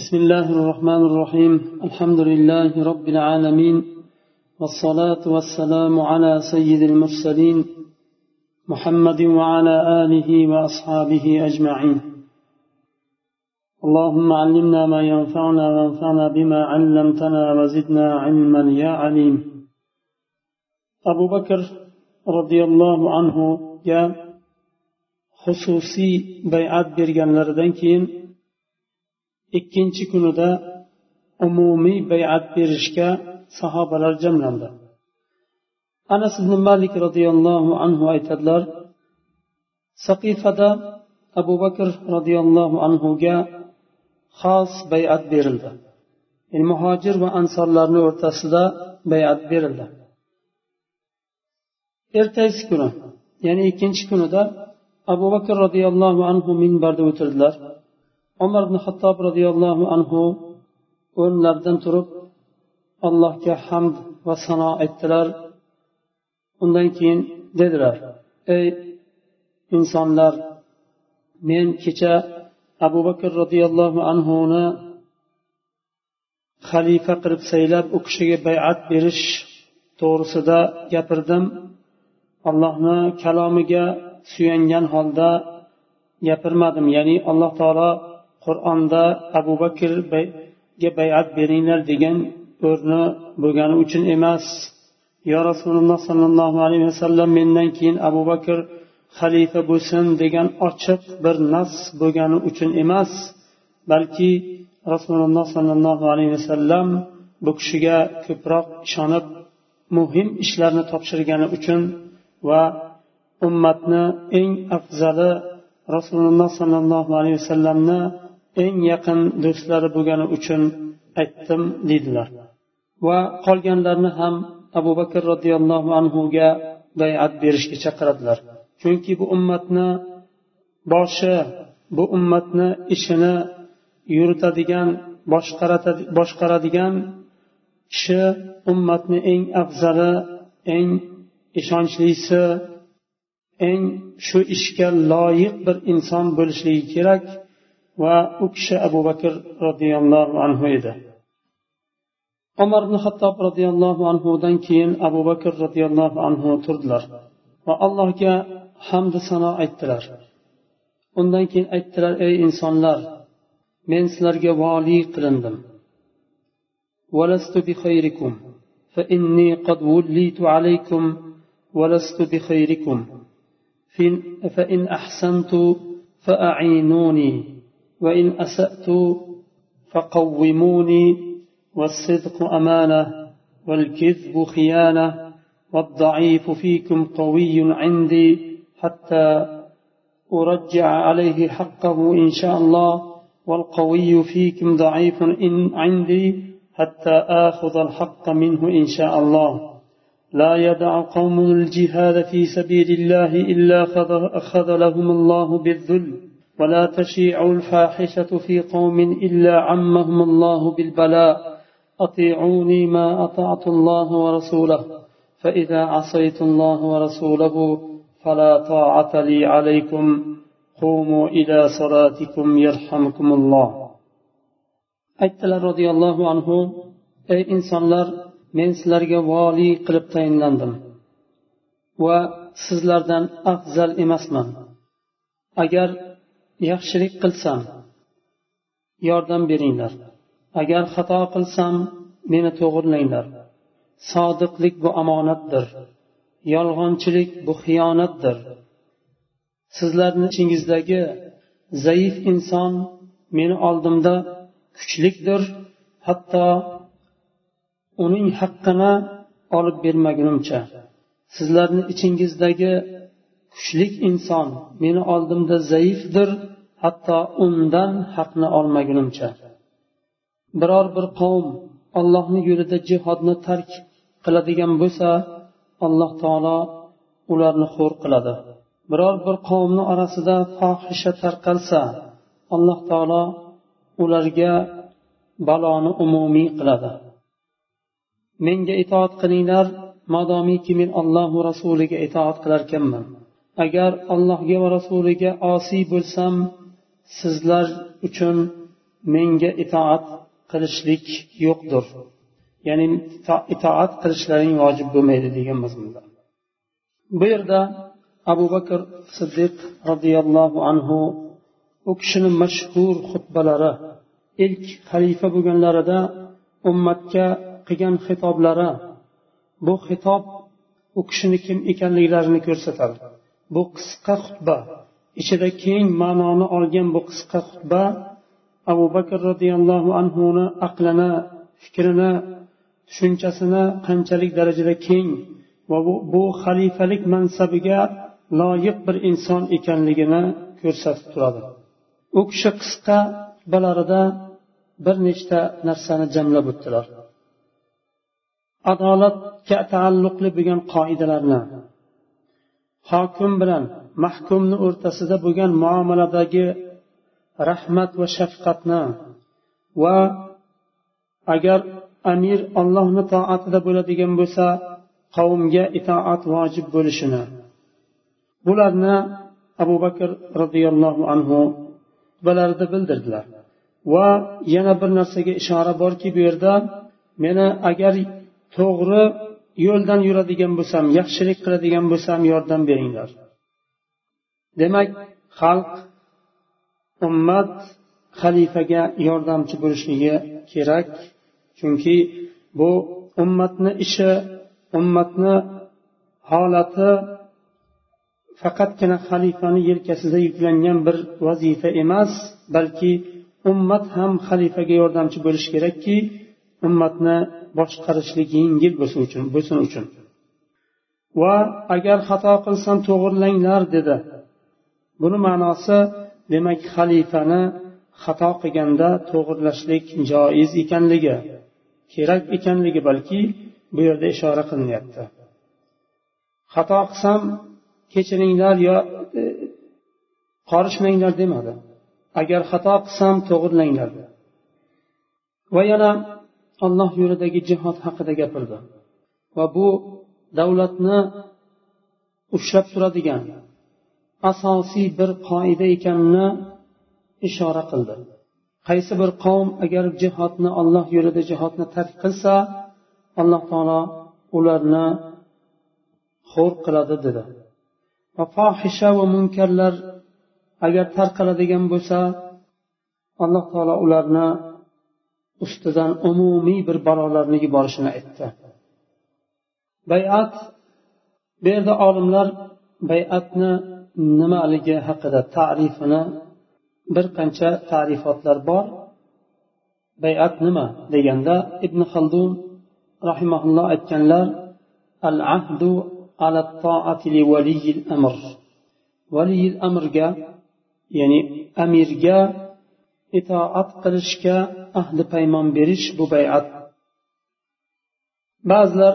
بسم الله الرحمن الرحيم. الحمد لله رب العالمين والصلاة والسلام على سيد المرسلين محمد وعلى آله وأصحابه أجمعين. اللهم علمنا ما ينفعنا وانفعنا بما علمتنا وزدنا علما يا عليم. أبو بكر رضي الله عنه يا xususiy bay'at berganlaridan keyin ikkinchi kunida umumiy bay'at berishga sahobalar jamlandi. Anas ibn malik roziyallohu anhu aytadilar saqifada abu bakr roziyallohu anhuga xos bay'at berildi. Yani muhojir va ansorlarni o'rtasida bay'at berildi. Ertasi kuni ya'ni ikkinchi kunida abu bakr roziyallohu anhu minbarda o'tirdilar. Umar ibn hattob roziyallohu anhu o'rnlaridan turib allohga hamd va sano aytdilar. Undan keyin dedilar ey insonlar men kecha abu bakr roziyallohu anhuni xalifa qilib saylab u kishiga bay'at berish to'g'risida gapirdim. Allohni kalomiga suyangan holda gapirmadim. Ya'ni alloh taolo qur'onda abu bakrga bayat beringlar degan o'rni bo'lgani uchun emas. Yo rasululloh sollallohu alayhi vasallam mendan keyin abu bakr xalifa bo'lsin degan ochiq bir nas bo'lgani uchun emas balki rasululloh sollallohu alayhi vasallam bu kishiga ko'proq ishonib muhim ishlarni topshirgani uchun va ummatni eng afzali rasululloh sollallohu alayhi vasallamni eng yaqin do'stlari bo'lgani uchun aytdim deydilar. Va qolganlarni ham abu bakr roziyallohu anhuga bayat berishga chaqiradilar. Chunki bu ummatni boshi bu ummatni ishini yuritadigan boshqaradigan kishi ummatni eng afzali eng ishonchlisi eng shu ishga loyiq bir inson bo'lishligi kerak. Va u kishi abu bakr roziyallohu anhu edi umar ibn hattob roziyallohu anhudan keyin abu bakr roziyallohu anhu turdilar va allohga hamdu sano aytdilar undan keyin aytdilar ey insonlar men sizlarga voliy qilindim ولست بخيركم فإني قد وليت عليكم ولست بخيركم فإن أحسنت فأعينوني وإن أسأت فقوموني والصدق أمانة والكذب خيانة والضعيف فيكم قوي عندي حتى أرجع عليه حقه إن شاء الله والقوي فيكم ضعيف إن عندي حتى آخذ الحق منه إن شاء الله. لا يدع قوم الجهاد في سبيل الله إلا خذلهم الله بالذل. ولا تشيع الفاحشة في قوم إلا عمهم الله بالبلاء أطيعوني ما أطعت الله ورسوله فإذا عصيت الله ورسوله فلا طاعة لي عليكم قوموا إلى صلاتكم يرحمكم الله aytdilar roziyallohu anhu ey insonlar men sizlarga voliy qilib tayinlandim va sizlardan afzal emasman agar yaxshilik qilsam yordam beringlar. Agar xato qilsam meni to'g'irlanglar. Sodiqlik bu omonatdir. Yolg'onchilik bu xiyonatdir. Sizlarni ichingizdagi zaif inson meni oldimda kuchlikdir. Hatto uning haqqini olib bermagunimcha. Sizlarni ichingizdagi kuchlik inson meni oldimda zaifdir hatto undan haqni olmagunimcha. Biror bir qavm allohni yo'lida jihodni tark qiladigan bo'lsa alloh taolo ularni xo'r qiladi. Biror bir qavmni orasida fohisha tarqalsa alloh taolo ularga baloni umumiy qiladi. Menga itoat qilinglar modomiki men allohu rasuliga itoat qilarkanman. Agar allohga va rasuliga osiy bo'lsam sizlar uchun menga itoat qilishlik yo'qdir. Ya'ni itoat qilishlaring vojib bo'lmaydi degan mazmunda. Bu yerda abu bakr siddiq roziyallohu anhu u kishini mashhur xutbalari ilk xalifa bo'lganlarida ummatga qilgan xitoblari bu xitob u kishini kim ekanliklarini ko'rsatadi bu qisqa xutba. Ichida keng ma'noni olgan bu qisqa xutba abu bakr roziyallohu anhuni aqlini fikrini tushunchasini qanchalik darajada keng va bu, bu xalifalik mansabiga loyiq bir inson ekanligini ko'rsatib turadi. U kishi qisqa xutbalarida bir nechta narsani jamlab o'tdilar. Adolatga taalluqli bo'lgan qoidalarni hokim bilan mahkumni o'rtasida bo'lgan muomaladagi rahmat va shafqatni va agar amir ollohni toatida bo'ladigan bo'lsa qavmga itoat vojib bo'lishini. Bularni abu bakr roziyallohu anhu xutbalarida bildirdilar. Va yana bir narsaga ishora borki bu yerda meni agar to'g'ri yo'ldan yuradigan bo'lsam yaxshilik qiladigan bo'lsam yordam beringlar. Demak xalq ummat xalifaga yordamchi bo'lishligi kerak chunki bu ummatni ishi ummatni holati faqatgina xalifani yelkasida yuklangan bir vazifa emas balki ummat ham xalifaga yordamchi bo'lishi kerakki ummatni boshqarishlik yengil bo'lsin uchun bo'lsin uchun. Va agar xato qilsam to'g'irlanglar dedi. Buni ma'nosi demak xalifani xato qilganda to'g'irlashlik joiz ekanligi kerak ekanligi balki bu yerda ishora qilinyapti. Xato qilsam kechiringlar yo e, qorishmanglar demadi. Agar xato qilsam to'g'irlanglar va yana olloh yo'lidagi jihod haqida gapirdi. Va bu davlatni ushlab turadigan asosiy bir qoida ekanini ishora qildi. Qaysi bir qavm agar jihodni olloh yo'lida jihodni tark qilsa alloh taolo ularni xo'r qiladi dedi. Va fohisha va munkarlar agar tarqaladigan bo'lsa alloh taolo ularni ustidan umumiy bir balolarni yuborishini aytdi. Bayat bu yerda olimlar bayatni nimaligi haqida tarifini bir qancha tarifotlar bor. Bayat nima deganda ibn xaldun rahimaulloh aytganlar al ahdu ala toati li valiyil amr. Valiyil amrga ya'ni amirga itoat qilishga ahdi paymon berish bu bayat. Ba'zilar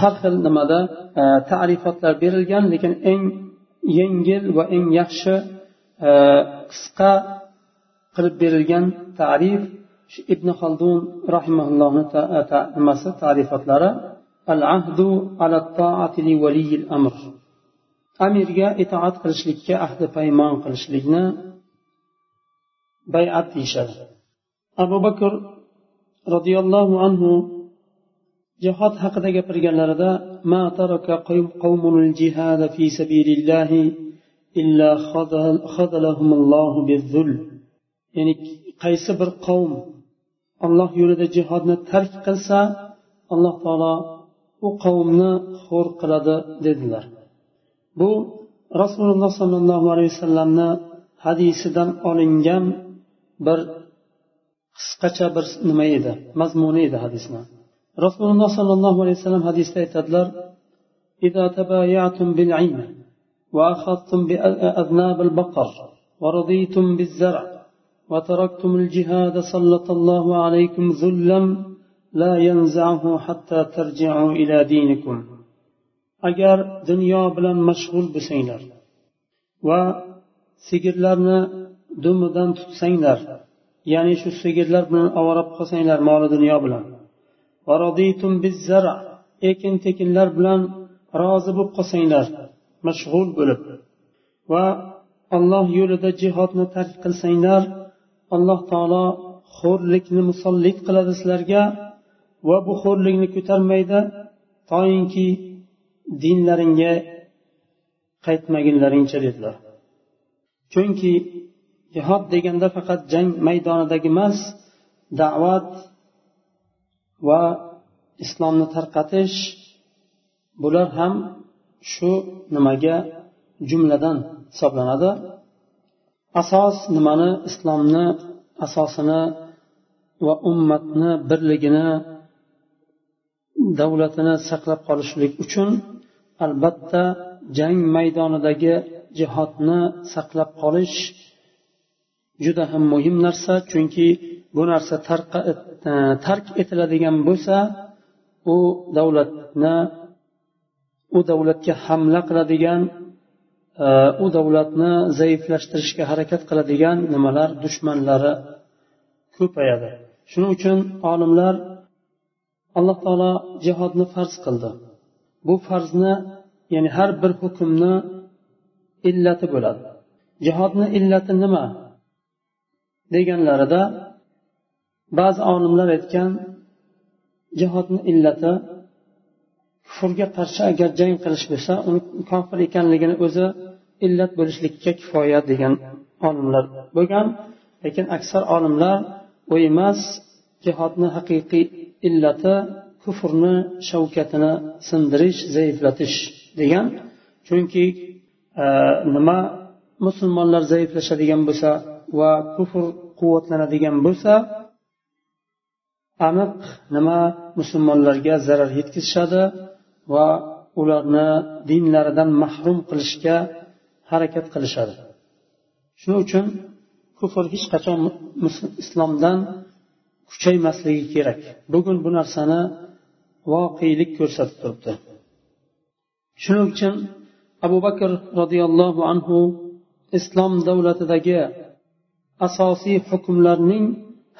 har xil nimada e, tarifotlar berilgan lekin eng yengil va eng yaxshi e, qisqa qilib berilgan tarif ibn xaldun rahimaullohni e, nimasi tarifotlari al ahdu ala taati li valiyil amr. Amirga itoat qilishlikka ahdi paymon qilishlikni bayat deyishadi. Abu bakr roziyallohu anhu jihod haqida gapirganlarida ma taraka qawmun jihad fi sabilillahi illa khadalahumullohu bizzul ya'ni qaysi bir qavm alloh yo'lida jihodni tark qilsa alloh taolo u qavmni xo'r qiladi dedilar. Bu rasululloh sollallohu alayhi vasallamni hadisidan olingan bir qisqacha bir nima edi mazmuni edi hadisni rasululloh sollallohu alayhi vasallam hadisda aytadilar إذا تبايعتم بالعين وأخذتم بأذناب البقر ورضيتم بالزرع وتركتم الجهاد سلط الله عليكم ذلا لا ينزعه حتى ترجعوا إلى دينكم agar dunyo bilan mashg'ul bo'lsanglar va sigirlarni dumidan tutsanglar ya'ni shu sigirlar bilan ovorab qilsanglar moli dunyo bilan. Ekin tekinlar bilan rozi bo'lib qolsanglar mashg'ul bo'lib. Va alloh yo'lida jihodni tark qilsanglar alloh taolo xo'rlikni musollik qiladi sizlarga va bu xo'rlikni ko'tarmaydi toinki dinlaringga qaytmagunlaringcha dedilar. Chunki jihod deganda faqat jang maydonidagi emas da'vat va islomni tarqatish bular ham shu nimaga jumladan hisoblanadi? Asos nimani islomni asosini va ummatni birligini davlatini saqlab qolishlik uchun albatta jang maydonidagi jihodni saqlab qolish juda ham muhim narsa chunki bu narsa e, tark etiladigan bo'lsa u davlatni u davlatga hamla qiladigan e, u davlatni zaiflashtirishga harakat qiladigan nimalar dushmanlari ko'payadi. Shuning uchun olimlar alloh taolo jihodni farz qildi. Bu farzni ya'ni har bir hukmni illati bo'ladi. Jihodni illati nima? Deganlarida ba'zi olimlar aytgan jihodni illati kufrga qarshi agar jang qilish bo'lsa uni kofir ekanligini o'zi illat bo'lishlikka kifoya degan olimlar bo'lgan. Lekin aksar olimlar u emas jihodni haqiqiy illati kufrni shavkatini sindirish zaiflatish degan. Chunki e, nima musulmonlar zaiflashadigan bo'lsa va kufr quvvatlanadigan bo'lsa aniq nima musulmonlarga zarar yetkazishadi va ularni dinlaridan mahrum qilishga harakat qilishadi. Shuning uchun kufr hech qachon islomdan kuchaymasligi kerak. Bugun bu narsani voqelik ko'rsatib turibdi. Shuning uchun abu bakr roziyallohu anhu islom davlatidagi asosiy hukmlarning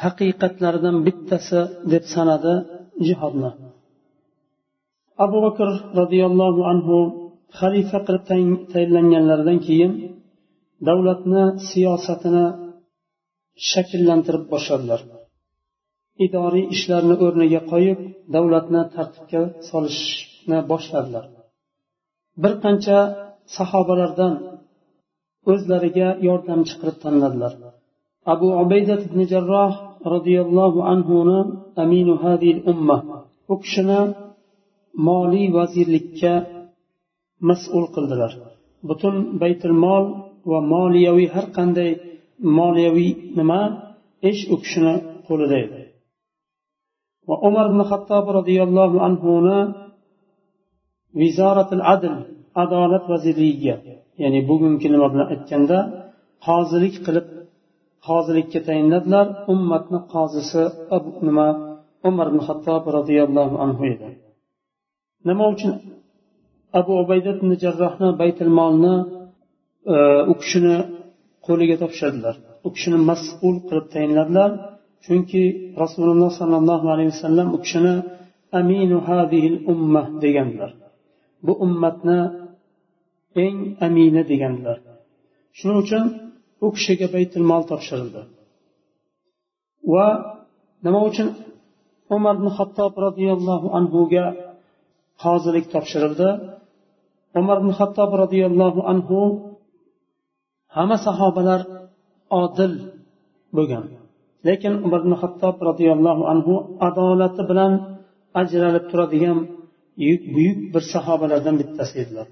haqiqatlaridan bittasi deb sanadi jihodni abu bakr roziyallohu anhu xalifa qilib tayinlanganlaridan keyin davlatni siyosatini shakllantirib boshladilar. Idoriy ishlarni o'rniga qo'yib davlatni tartibga solishni boshladilar. Bir qancha sahobalardan o'zlariga yordamchi qilib tanladilar. Abu ubaydat ibn jarroh roziyallohu anhuni aminu hadil umma u kishini moliy vazirlikka mas'ul qildilar. Butun baytul mol va moliyaviy har qanday moliyaviy nima ish u kishini qo'lida edi. Va umar ibn hattob roziyallohu anhuni vizoratil adl adolat vazirligiga ya'ni bugungi nima bilan aytganda qozilik qilib qozilikka tayinladilar ummatni qozisi nima umar ibn hattob roziyallohu anhu edi. Nima uchun abu ubayda ibn jarrohni baytul molni e, u kishini qo'liga topshirdilar? U kishini mas'ul qilib tayinladilar chunki rasululloh sollallohu alayhi vasallam u kishini aminu hadihil umma deganlar. Bu ummatni eng amini deganlar. Shuning uchun u kishiga baytul mol topshirildi. Va nima uchun umar ibn hattob roziyallohu anhuga qozilik topshirildi? Umar ibn hattob roziyallohu anhu hamma sahobalar odil bo'lgan. Lekin umar ibn hattob roziyallohu anhu adolati bilan ajralib turadigan buyuk bir sahobalardan bittasi edilar.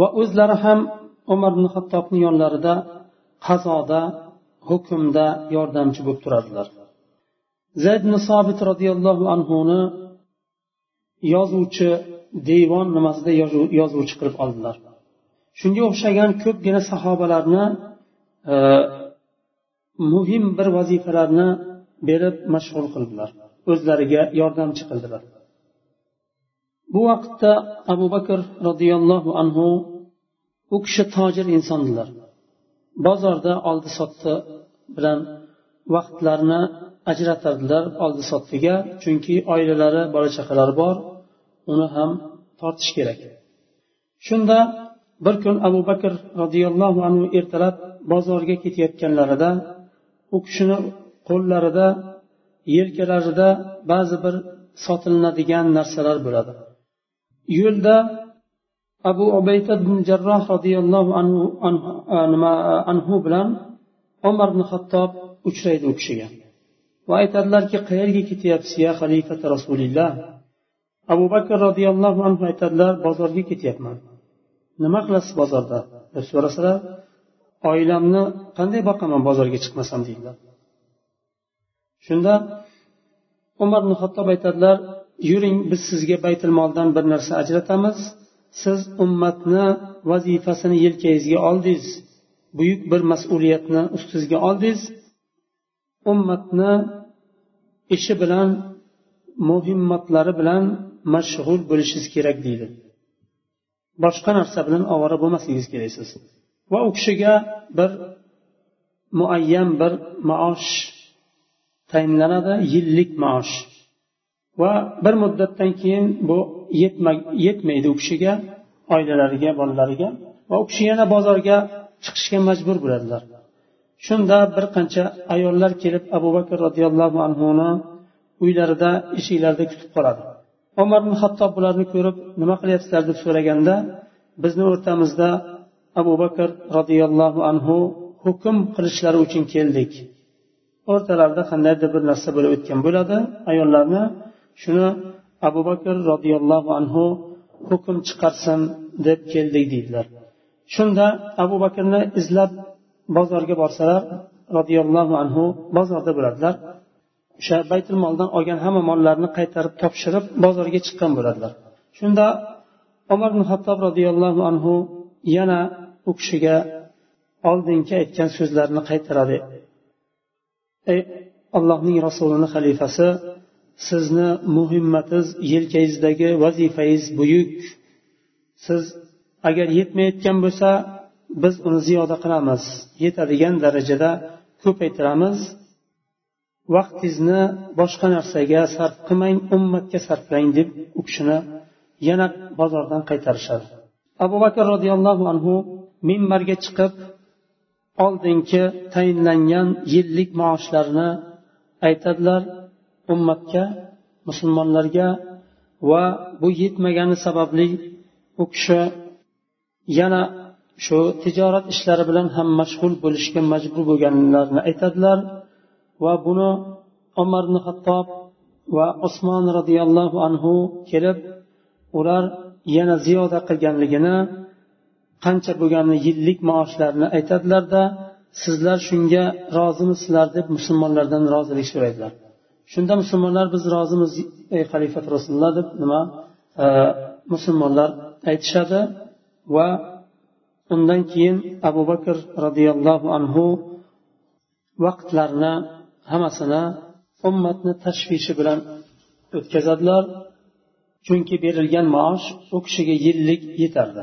Va o'zlari ham umar ibn hattobni yonlarida qazoda hukmda yordamchi bo'lib turadilar. Zayd ibn sobit roziyallohu anhuni yozuvchi devon nimasida yozuvchi qilib oldilar. Shunga o'xshagan ko'pgina sahobalarni e, muhim bir vazifalarni berib mashg'ul qildilar. O'zlariga yordamchi qildilar. Bu vaqtda abu bakr roziyallohu anhu u kishi tojir insondilar. Bozorda oldi sotdi bilan vaqtlarini ajratadilar oldi sotdiga chunki oilalari bola chaqalari bor uni ham tortish kerak. Shunda bir kun abu bakr roziyallohu anhu ertalab bozorga ketayotganlarida u kishini qo'llarida yelkalarida ba'zi bir sotilinadigan narsalar bo'ladi. Yo'lda abu ubayta ibn jarroh roziyallohu anhu, anhu bilan umar ibn xattob uchraydi u kishiga. Va aytadilarki qayerga ketyapsiz ya xalifati rasulilloh? Abu bakr roziyallohu anhu aytadilar bozorga ketyapman. Nima qilasiz bozorda? deb so'rasalar oilamni qanday boqaman bozorga chiqmasam deydilar. Shunda umar ibn xattob aytadilar yuring biz sizga baytilmoldan bir narsa ajratamiz. Siz ummatni vazifasini yelkangizga oldingiz buyuk bir mas'uliyatni ustingizga oldingiz ummatni ishi bilan muhimmatlari bilan mashg'ul bo'lishingiz kerak deydi. Boshqa narsa bilan ovora bo'lmasligingiz kerak siz va u kishiga bir muayyan bir maosh tayinlanadi yillik maosh. Va bir muddatdan keyin bu yetmaydi u kishiga oilalariga bolalariga va u kishi yana bozorga chiqishga majbur bo'ladilar. Shunda bir qancha ayollar kelib abu bakr roziyallohu anhuni uylarida eshiklarida kutib qoladi. Umar ibn hattob bularni ko'rib nima qilyapsizlar? deb so'raganda bizni o'rtamizda abu bakr roziyallohu anhu hukm qilishlari uchun keldik. O'rtalarida qandaydir bir narsa bo'lib o'tgan bo'ladi. Ayollarni shuni abu bakr roziyallohu anhu hukm chiqarsin deb keldik deydilar. Shunda abu bakrni izlab bozorga borsalar roziyallohu anhu bozorda bo'ladilar. O'sha baytul moldan olgan hamma mollarni qaytarib topshirib bozorga chiqqan bo'ladilar. Shunda umar ibn hattob roziyallohu anhu yana u kishiga oldingi aytgan so'zlarini qaytaradi. Ey allohning rasulini xalifasi sizni muhimmatiz yelkangizdagi vazifangiz buyuk. Siz agar yetmayotgan bo'lsa biz uni ziyoda qilamiz. Yetadigan darajada ko'paytiramiz. Vaqtingizni boshqa narsaga sarf qilmang ummatga sarflang deb u kishini yana bozordan qaytarishadi. Abu bakr roziyallohu anhu minbarga chiqib oldingi tayinlangan yillik maoshlarini aytadilar. Ummatga musulmonlarga va bu yetmagani sababli u kishi yana shu tijorat ishlari bilan ham mashg'ul bo'lishga majbur bo'lganlarini aytadilar va buni umar ibn hattob va usmon roziyallohu anhu kelib ular yana ziyoda qilganligini qancha bo'lganini yillik maoshlarini aytadilarda sizlar shunga rozimisizlar deb musulmonlardan rozilik so'raydilar. Shunda musulmonlar biz rozimiz ey xalifat rasululloh deb nima? E, musulmonlar aytishadi va undan keyin abu bakr roziyallohu anhu vaqtlarni hammasini ummatni tashvishi bilan o'tkazadilar. Chunki berilgan maosh u kishiga yillik yetardi.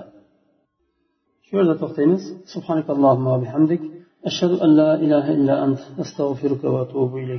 Shu yerda to'xtaymiz. Subhanakallohumma bihamdik. Ashhadu an la ilaha illa ant astag'firuka va atubu ilayk